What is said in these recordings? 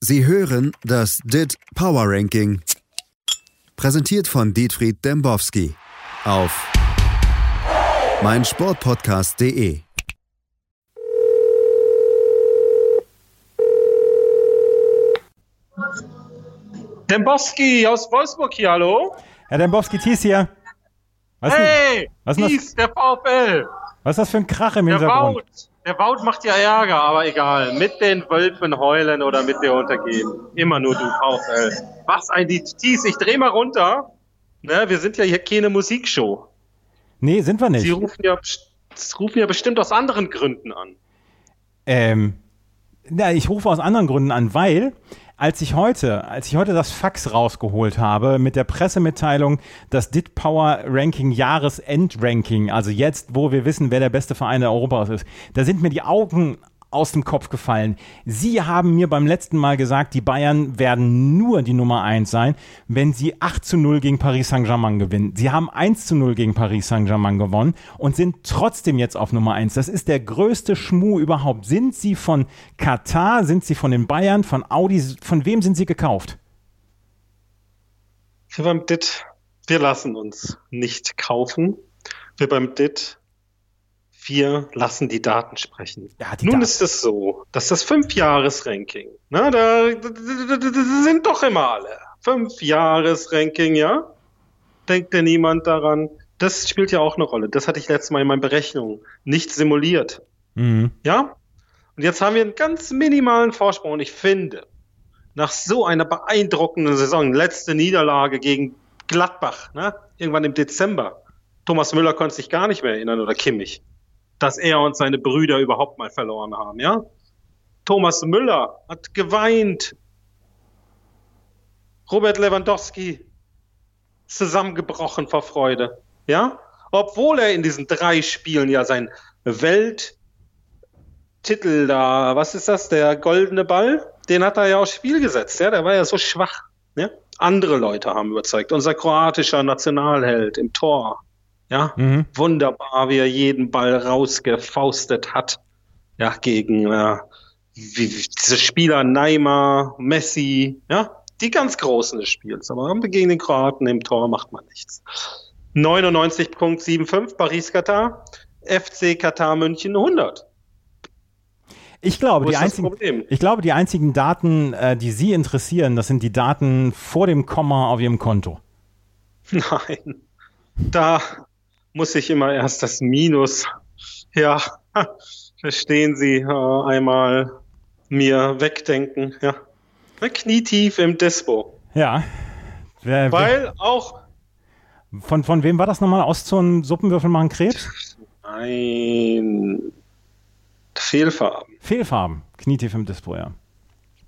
Sie hören das DIT Power Ranking. Präsentiert von Dietfried Dembowski auf meinsportpodcast.de. Dembowski aus Wolfsburg hier, hallo? Herr Dembowski, Thies hier. Was hey, was Thies, der VfL. Was ist das für ein Krach im der Hintergrund? Wout. Der Wout macht ja Ärger, aber egal. Mit den Wölfen heulen oder mit dir untergehen. Immer nur du, VfL. Was ein. Thies, ich dreh mal runter. Ne, wir sind ja hier keine Musikshow. Nee, sind wir nicht. Sie rufen ja, rufen ja bestimmt aus anderen Gründen an. Ähm, na, ich rufe aus anderen Gründen an, weil als ich heute, als ich heute das Fax rausgeholt habe mit der Pressemitteilung, das DIT Power Ranking Jahresendranking, also jetzt, wo wir wissen, wer der beste Verein Europas ist, da sind mir die Augen aus dem Kopf gefallen. Sie haben mir beim letzten Mal gesagt, die Bayern werden nur die Nummer 1 sein, wenn sie 8 zu 0 gegen Paris Saint-Germain gewinnen. Sie haben 1 zu 0 gegen Paris Saint-Germain gewonnen und sind trotzdem jetzt auf Nummer 1. Das ist der größte Schmuh überhaupt. Sind sie von Katar, sind sie von den Bayern, von Audi, von wem sind sie gekauft? Wir beim DIT, wir lassen uns nicht kaufen. Wir beim DIT wir lassen die Daten sprechen. Ja, die Nun Daten. ist es so, dass das Fünf-Jahres-Ranking, da, da, da, sind doch immer alle. Fünf-Jahres-Ranking, ja? Denkt denn niemand daran? Das spielt ja auch eine Rolle. Das hatte ich letztes Mal in meinen Berechnungen nicht simuliert. Mhm. Ja? Und jetzt haben wir einen ganz minimalen Vorsprung. Und ich finde, nach so einer beeindruckenden Saison, letzte Niederlage gegen Gladbach, ne? irgendwann im Dezember, Thomas Müller konnte sich gar nicht mehr erinnern oder Kimmich dass er und seine Brüder überhaupt mal verloren haben, ja? Thomas Müller hat geweint. Robert Lewandowski zusammengebrochen vor Freude, ja? Obwohl er in diesen drei Spielen ja sein Welttitel da, was ist das, der goldene Ball, den hat er ja aufs Spiel gesetzt, ja? Der war ja so schwach, ja? Andere Leute haben überzeugt. Unser kroatischer Nationalheld im Tor, ja, mhm. wunderbar, wie er jeden Ball rausgefaustet hat. Ja, gegen äh, wie, diese Spieler Neymar, Messi, ja, die ganz Großen des Spiels. Aber gegen den Kroaten im Tor macht man nichts. 99.75 Paris-Katar, FC Katar München 100. Ich glaube, die einzigen, ich glaube, die einzigen Daten, äh, die Sie interessieren, das sind die Daten vor dem Komma auf Ihrem Konto. Nein, da muss ich immer erst das Minus, ja, verstehen Sie, äh, einmal mir wegdenken, ja. Knietief im Dispo. Ja. Wer, Weil wer, auch. Von, von wem war das nochmal? Ostzonen Suppenwürfel machen Krebs? Nein. Fehlfarben. Fehlfarben. Knietief im Dispo, ja.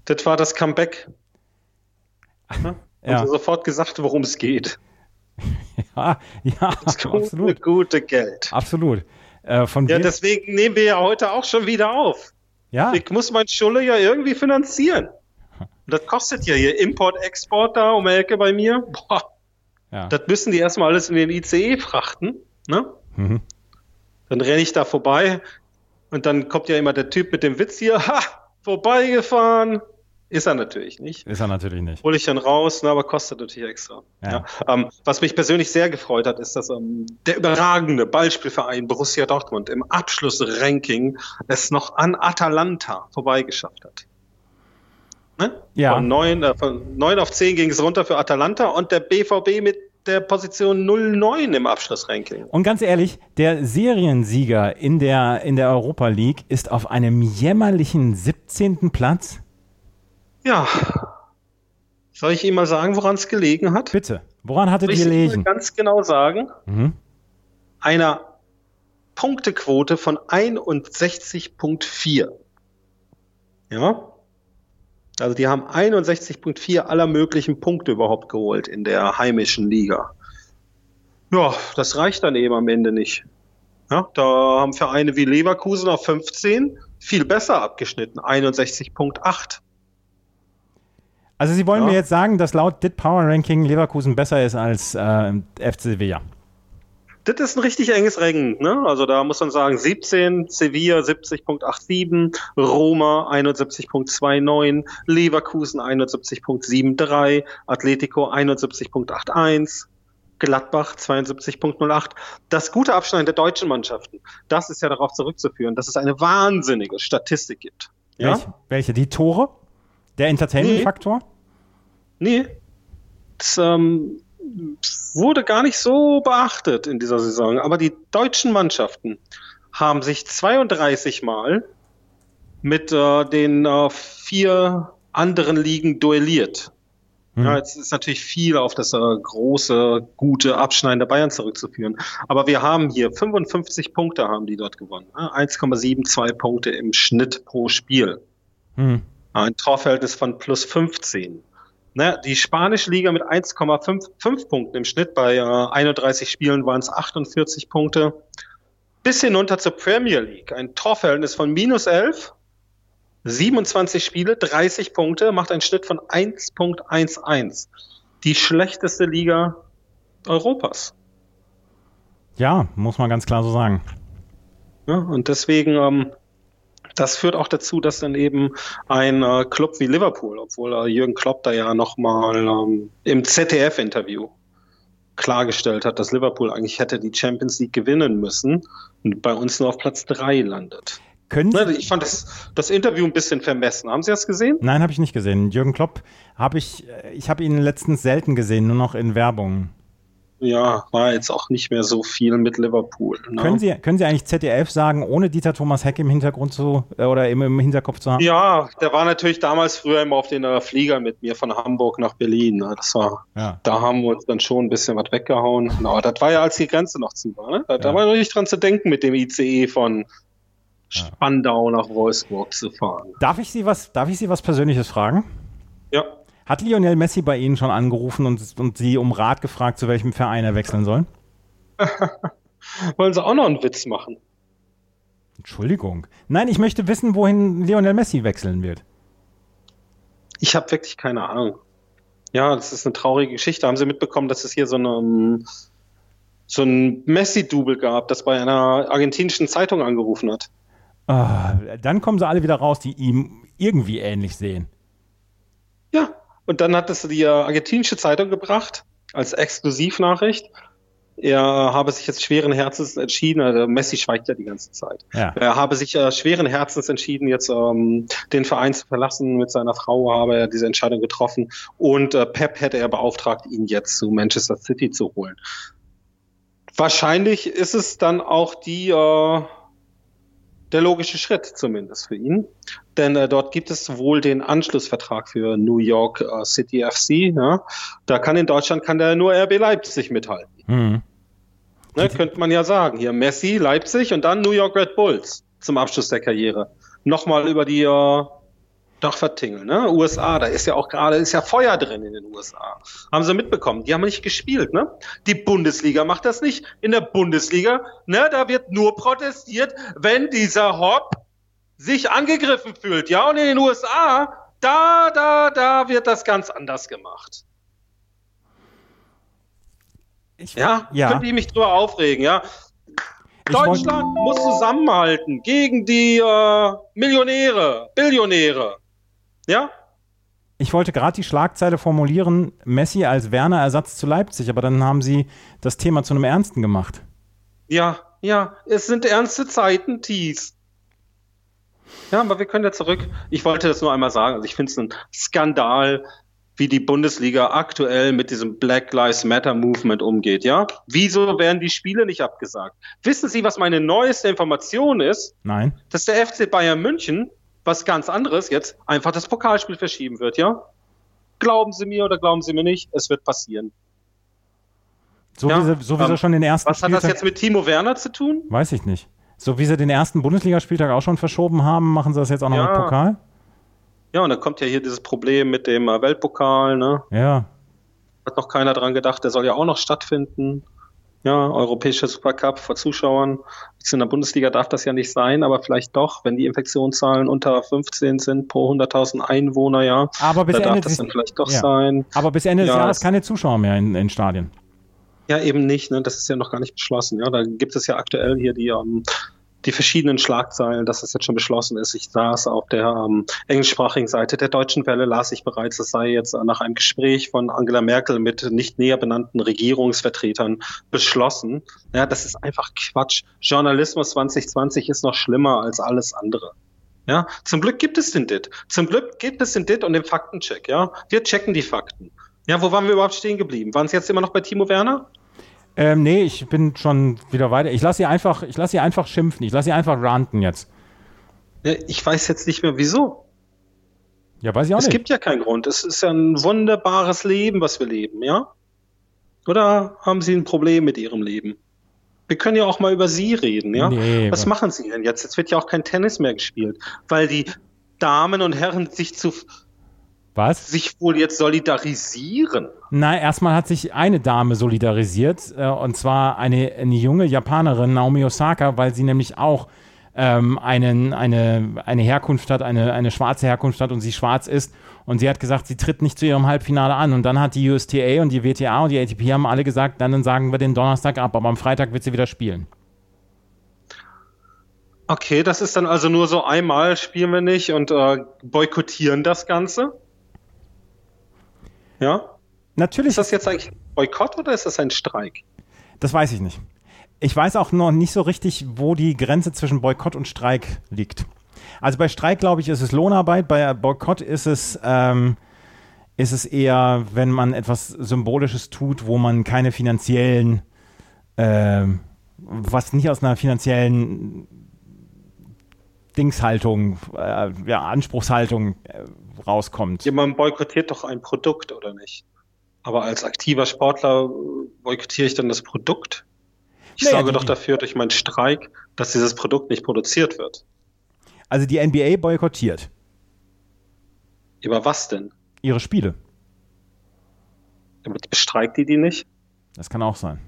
Das war das Comeback. Ja? ja. Also sofort gesagt, worum es geht. ja, ja, das gute, absolut. gute Geld. Absolut. Äh, von ja, deswegen nehmen wir ja heute auch schon wieder auf. Ja. Ich muss mein Schulle ja irgendwie finanzieren. Und das kostet ja hier Import-Export da um die Ecke bei mir. Boah. Ja. Das müssen die erstmal alles in den ICE frachten. Ne? Mhm. Dann renne ich da vorbei und dann kommt ja immer der Typ mit dem Witz hier, ha, vorbeigefahren. Ist er natürlich nicht. Ist er natürlich nicht. Hole ich dann raus, ne, aber kostet natürlich extra. Ja. ja. Ähm, was mich persönlich sehr gefreut hat, ist, dass ähm, der überragende Ballspielverein Borussia Dortmund im Abschlussranking es noch an Atalanta vorbeigeschafft hat. Ne? Ja. Von 9, äh, von 9 auf 10 ging es runter für Atalanta und der BVB mit der Position 09 im Abschlussranking. Und ganz ehrlich, der Seriensieger in der, in der Europa League ist auf einem jämmerlichen 17. Platz. Ja. Soll ich Ihnen mal sagen, woran es gelegen hat? Bitte. Woran hattet ihr gelegen? Ich ganz genau sagen. Mhm. Einer Punktequote von 61.4. Ja. Also die haben 61.4 aller möglichen Punkte überhaupt geholt in der heimischen Liga. Ja, das reicht dann eben am Ende nicht. Ja, da haben Vereine wie Leverkusen auf 15 viel besser abgeschnitten, 61.8. Also Sie wollen ja. mir jetzt sagen, dass laut DIT Power Ranking Leverkusen besser ist als äh, FC Sevilla? Das ist ein richtig enges Rennen. Ne? Also da muss man sagen, 17, Sevilla 70.87, Roma 71.29, Leverkusen 71.73, Atletico 71.81, Gladbach 72.08. Das gute Abschneiden der deutschen Mannschaften, das ist ja darauf zurückzuführen, dass es eine wahnsinnige Statistik gibt. Ja? Welche? Welche? Die Tore? Der Entertainment-Faktor? Nee. nee. Das, ähm, wurde gar nicht so beachtet in dieser Saison. Aber die deutschen Mannschaften haben sich 32 Mal mit äh, den äh, vier anderen Ligen duelliert. Mhm. Ja, jetzt ist natürlich viel auf das äh, große, gute Abschneiden der Bayern zurückzuführen. Aber wir haben hier 55 Punkte haben die dort gewonnen. 1,72 Punkte im Schnitt pro Spiel. Mhm. Ein Torverhältnis von plus 15. Ne, die spanische Liga mit 1,5 Punkten im Schnitt. Bei äh, 31 Spielen waren es 48 Punkte. Bis hinunter zur Premier League. Ein Torverhältnis von minus 11. 27 Spiele, 30 Punkte, macht einen Schnitt von 1.11. Die schlechteste Liga Europas. Ja, muss man ganz klar so sagen. Ja, und deswegen ähm, das führt auch dazu, dass dann eben ein äh, Club wie Liverpool, obwohl äh, Jürgen Klopp da ja nochmal ähm, im ZDF-Interview klargestellt hat, dass Liverpool eigentlich hätte die Champions League gewinnen müssen und bei uns nur auf Platz drei landet. Können Sie ich fand das, das Interview ein bisschen vermessen. Haben Sie das gesehen? Nein, habe ich nicht gesehen. Jürgen Klopp habe ich, äh, ich habe ihn letztens selten gesehen, nur noch in Werbung ja, war jetzt auch nicht mehr so viel mit Liverpool. Ne? Können, Sie, können Sie eigentlich ZDF sagen, ohne Dieter Thomas Heck im Hintergrund zu äh, oder im, im Hinterkopf zu haben? Ja, der war natürlich damals früher immer auf den äh, Flieger mit mir von Hamburg nach Berlin. Ne? Das war, ja. da haben wir uns dann schon ein bisschen was weggehauen. Aber das war ja, als die Grenze noch zu war. Ne? Da, ja. da war nicht dran zu denken, mit dem ICE von Spandau nach Wolfsburg zu fahren. Darf ich Sie was, darf ich Sie was Persönliches fragen? Ja. Hat Lionel Messi bei Ihnen schon angerufen und, und Sie um Rat gefragt, zu welchem Verein er wechseln soll? Wollen Sie auch noch einen Witz machen? Entschuldigung. Nein, ich möchte wissen, wohin Lionel Messi wechseln wird. Ich habe wirklich keine Ahnung. Ja, das ist eine traurige Geschichte. Haben Sie mitbekommen, dass es hier so, eine, so ein Messi-Double gab, das bei einer argentinischen Zeitung angerufen hat? Ah, dann kommen sie alle wieder raus, die ihm irgendwie ähnlich sehen. Ja, und dann hat es die argentinische Zeitung gebracht als Exklusivnachricht. Er habe sich jetzt schweren Herzens entschieden, also Messi schweigt ja die ganze Zeit. Ja. Er habe sich äh, schweren Herzens entschieden, jetzt ähm, den Verein zu verlassen. Mit seiner Frau habe er diese Entscheidung getroffen und äh, Pep hätte er beauftragt, ihn jetzt zu Manchester City zu holen. Wahrscheinlich ist es dann auch die äh, der logische Schritt zumindest für ihn. Denn äh, dort gibt es wohl den Anschlussvertrag für New York äh, City FC. Ja? Da kann in Deutschland kann der nur RB Leipzig mithalten. Mhm. Ne, könnte man ja sagen. Hier Messi, Leipzig und dann New York Red Bulls zum Abschluss der Karriere. Nochmal über die äh, doch vertingeln, ne? USA, da ist ja auch gerade, ist ja Feuer drin in den USA. Haben sie mitbekommen. Die haben nicht gespielt, ne? Die Bundesliga macht das nicht. In der Bundesliga, ne, da wird nur protestiert, wenn dieser Hopp sich angegriffen fühlt, ja? Und in den USA, da, da, da wird das ganz anders gemacht. Ich, ja, ja. könnte ich mich drüber aufregen, ja? Deutschland muss zusammenhalten gegen die äh, Millionäre, Billionäre. Ja? Ich wollte gerade die Schlagzeile formulieren, Messi als Werner-Ersatz zu Leipzig, aber dann haben Sie das Thema zu einem Ernsten gemacht. Ja, ja, es sind ernste Zeiten, Thies. Ja, aber wir können ja zurück. Ich wollte das nur einmal sagen. Also ich finde es ein Skandal, wie die Bundesliga aktuell mit diesem Black Lives Matter Movement umgeht, ja? Wieso werden die Spiele nicht abgesagt? Wissen Sie, was meine neueste Information ist? Nein. Dass der FC Bayern München was ganz anderes jetzt einfach das Pokalspiel verschieben wird, ja? Glauben Sie mir oder glauben Sie mir nicht, es wird passieren. So ja, wie sie, so wie ähm, sie schon den ersten Was Spieltag, hat das jetzt mit Timo Werner zu tun? Weiß ich nicht. So wie sie den ersten Bundesligaspieltag auch schon verschoben haben, machen sie das jetzt auch noch ja. mit Pokal? Ja, und dann kommt ja hier dieses Problem mit dem äh, Weltpokal, ne? Ja. Hat noch keiner dran gedacht, der soll ja auch noch stattfinden. Ja, europäischer Supercup vor Zuschauern. Jetzt in der Bundesliga darf das ja nicht sein, aber vielleicht doch, wenn die Infektionszahlen unter 15 sind pro 100.000 Einwohner, ja. Aber bis da Ende darf das dann vielleicht doch ja. sein. Aber bis Ende ja, des Jahres keine Zuschauer mehr in, in Stadien. Ja, eben nicht. Ne? Das ist ja noch gar nicht beschlossen. Ja, da gibt es ja aktuell hier die ähm, die verschiedenen Schlagzeilen, dass es jetzt schon beschlossen ist. Ich saß auf der ähm, englischsprachigen Seite der Deutschen Welle, las ich bereits, es sei jetzt nach einem Gespräch von Angela Merkel mit nicht näher benannten Regierungsvertretern beschlossen. Ja, das ist einfach Quatsch. Journalismus 2020 ist noch schlimmer als alles andere. Ja, zum Glück gibt es den DIT. Zum Glück gibt es den DIT und den Faktencheck. Ja, wir checken die Fakten. Ja, wo waren wir überhaupt stehen geblieben? Waren es jetzt immer noch bei Timo Werner? Ähm, nee, ich bin schon wieder weiter. Ich lasse sie einfach, ich lasse sie einfach schimpfen. Ich lasse sie einfach ranten jetzt. Ich weiß jetzt nicht mehr wieso. Ja, weiß ich auch es nicht. Es gibt ja keinen Grund. Es ist ja ein wunderbares Leben, was wir leben, ja? Oder haben Sie ein Problem mit Ihrem Leben? Wir können ja auch mal über Sie reden, ja? Nee, was, was machen Sie denn jetzt? Jetzt wird ja auch kein Tennis mehr gespielt, weil die Damen und Herren sich zu was? Sich wohl jetzt solidarisieren? Nein, erstmal hat sich eine Dame solidarisiert, äh, und zwar eine, eine junge Japanerin, Naomi Osaka, weil sie nämlich auch ähm, einen, eine, eine Herkunft hat, eine, eine schwarze Herkunft hat und sie schwarz ist. Und sie hat gesagt, sie tritt nicht zu ihrem Halbfinale an. Und dann hat die USTA und die WTA und die ATP haben alle gesagt, dann, dann sagen wir den Donnerstag ab, aber am Freitag wird sie wieder spielen. Okay, das ist dann also nur so einmal spielen wir nicht und äh, boykottieren das Ganze? Ja? Natürlich. Ist das jetzt eigentlich Boykott oder ist das ein Streik? Das weiß ich nicht. Ich weiß auch noch nicht so richtig, wo die Grenze zwischen Boykott und Streik liegt. Also bei Streik, glaube ich, ist es Lohnarbeit, bei Boykott ist es, ähm, ist es eher, wenn man etwas Symbolisches tut, wo man keine finanziellen, äh, was nicht aus einer finanziellen Dingshaltung, äh, ja, Anspruchshaltung äh, rauskommt. Ja, man boykottiert doch ein Produkt, oder nicht? Aber als aktiver Sportler boykottiere ich dann das Produkt? Ich naja, sorge doch dafür durch meinen Streik, dass dieses Produkt nicht produziert wird. Also die NBA boykottiert. Über was denn? Ihre Spiele. Damit bestreikt die die nicht? Das kann auch sein.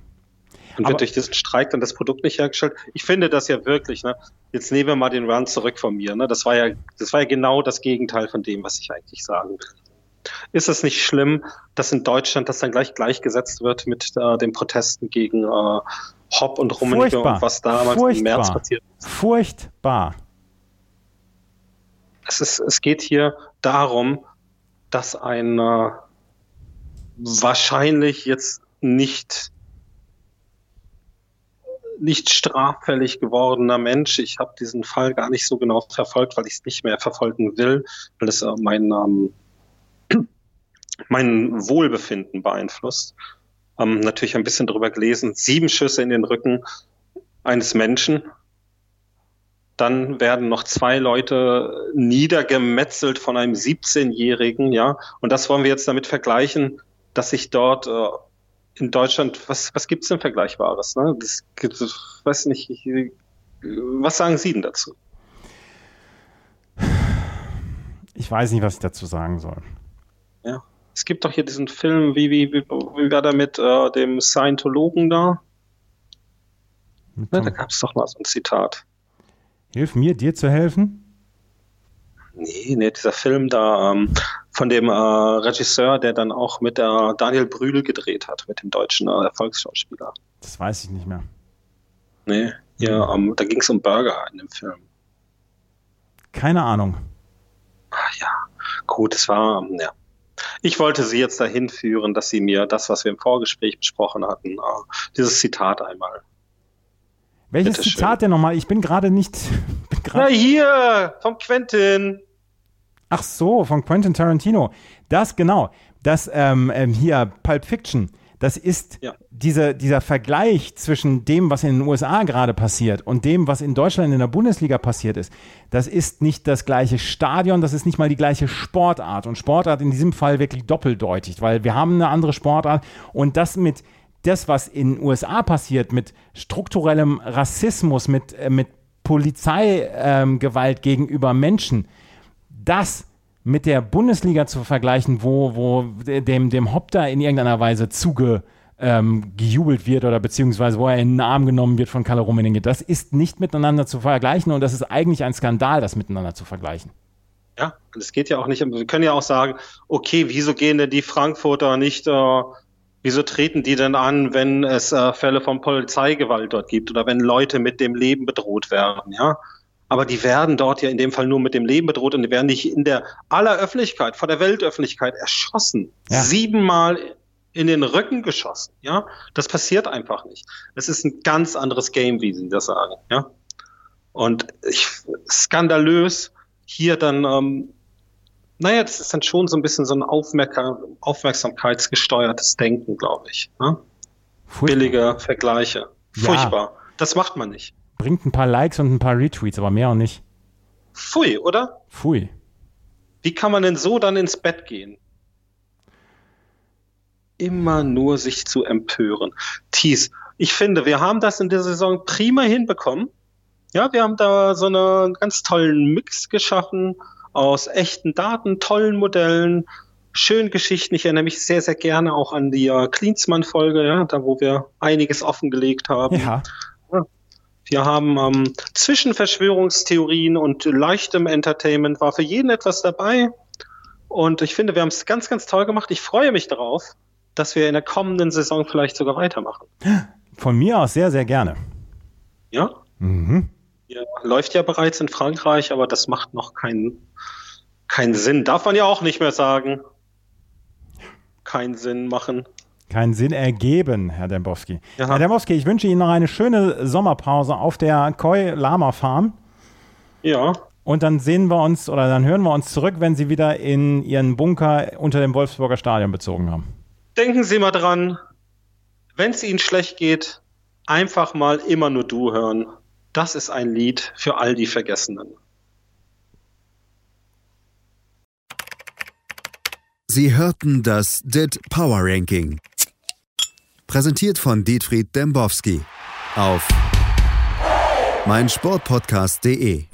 Und wird durch diesen Streik dann das Produkt nicht hergestellt? Ich finde das ja wirklich, ne? Jetzt nehmen wir mal den Run zurück von mir, ne? Das war ja, das war ja genau das Gegenteil von dem, was ich eigentlich sagen will. Ist es nicht schlimm, dass in Deutschland das dann gleich gleichgesetzt wird mit äh, den Protesten gegen äh, Hopp und Rummenigge und was damals Furchtbar. im März passiert ist? Furchtbar. Es, ist, es geht hier darum, dass ein äh, wahrscheinlich jetzt nicht nicht straffällig gewordener Mensch. Ich habe diesen Fall gar nicht so genau verfolgt, weil ich es nicht mehr verfolgen will, weil es äh, mein, ähm, mein Wohlbefinden beeinflusst. Ähm, natürlich ein bisschen drüber gelesen. Sieben Schüsse in den Rücken eines Menschen. Dann werden noch zwei Leute niedergemetzelt von einem 17-Jährigen, ja. Und das wollen wir jetzt damit vergleichen, dass sich dort äh, in Deutschland, was, was gibt es denn Vergleichbares? Ne? Das gibt weiß nicht, ich, was sagen Sie denn dazu? Ich weiß nicht, was ich dazu sagen soll. Ja. Es gibt doch hier diesen Film, wie, wie, wie, wie war der mit äh, dem Scientologen da? Ja, da gab es doch mal so ein Zitat. Hilf mir, dir zu helfen? Nee, nee, dieser Film da ähm, von dem äh, Regisseur, der dann auch mit der Daniel Brühl gedreht hat, mit dem deutschen äh, Erfolgsschauspieler. Das weiß ich nicht mehr. Nee, ja, ähm, da ging es um Burger in dem Film. Keine Ahnung. Ach, ja, gut, es war, ähm, ja. Ich wollte Sie jetzt dahin führen, dass Sie mir das, was wir im Vorgespräch besprochen hatten, äh, dieses Zitat einmal welches Zitat denn nochmal? Ich bin gerade nicht. Bin Na hier, vom Quentin. Ach so, von Quentin Tarantino. Das genau. Das ähm, ähm, hier, Pulp Fiction. Das ist ja. diese, dieser Vergleich zwischen dem, was in den USA gerade passiert und dem, was in Deutschland in der Bundesliga passiert ist. Das ist nicht das gleiche Stadion, das ist nicht mal die gleiche Sportart. Und Sportart in diesem Fall wirklich doppeldeutig, weil wir haben eine andere Sportart und das mit das, was in den USA passiert, mit strukturellem Rassismus, mit, äh, mit Polizeigewalt ähm, gegenüber Menschen, das mit der Bundesliga zu vergleichen, wo, wo dem, dem Hopp da in irgendeiner Weise zuge, ähm, gejubelt wird oder beziehungsweise wo er in den Arm genommen wird von Kalle Rummenigge. Das ist nicht miteinander zu vergleichen und das ist eigentlich ein Skandal, das miteinander zu vergleichen. Ja, es geht ja auch nicht, wir können ja auch sagen, okay, wieso gehen denn die Frankfurter nicht äh, Wieso treten die denn an, wenn es äh, Fälle von Polizeigewalt dort gibt oder wenn Leute mit dem Leben bedroht werden, ja? Aber die werden dort ja in dem Fall nur mit dem Leben bedroht und die werden nicht in der aller Öffentlichkeit, vor der Weltöffentlichkeit erschossen. Ja. Siebenmal in den Rücken geschossen, ja? Das passiert einfach nicht. Es ist ein ganz anderes Game, wie Sie das sagen, ja? Und ich, skandalös hier dann ähm, naja, das ist dann schon so ein bisschen so ein Aufmerk aufmerksamkeitsgesteuertes Denken, glaube ich. Ne? Billige Vergleiche. Furchtbar. Ja. Das macht man nicht. Bringt ein paar Likes und ein paar Retweets, aber mehr auch nicht. Pfui, oder? Pfui. Wie kann man denn so dann ins Bett gehen? Immer nur sich zu empören. Thies, ich finde, wir haben das in der Saison prima hinbekommen. Ja, wir haben da so einen ganz tollen Mix geschaffen aus echten Daten, tollen Modellen, schönen Geschichten. Ich erinnere mich sehr, sehr gerne auch an die äh, Klinsmann-Folge, ja, da wo wir einiges offengelegt haben. Ja. Wir haben ähm, zwischen Verschwörungstheorien und leichtem Entertainment war für jeden etwas dabei. Und ich finde, wir haben es ganz, ganz toll gemacht. Ich freue mich darauf, dass wir in der kommenden Saison vielleicht sogar weitermachen. Von mir aus sehr, sehr gerne. Ja? Mhm. Ja, läuft ja bereits in Frankreich, aber das macht noch keinen, keinen Sinn. Darf man ja auch nicht mehr sagen. Keinen Sinn machen. Keinen Sinn ergeben, Herr Dembowski. Ja. Herr Dembowski, ich wünsche Ihnen noch eine schöne Sommerpause auf der Koi Lama Farm. Ja. Und dann sehen wir uns oder dann hören wir uns zurück, wenn Sie wieder in Ihren Bunker unter dem Wolfsburger Stadion bezogen haben. Denken Sie mal dran, wenn es Ihnen schlecht geht, einfach mal immer nur du hören. Das ist ein Lied für all die Vergessenen. Sie hörten das DIT Power Ranking. Präsentiert von Dietfried Dembowski auf meinsportpodcast.de.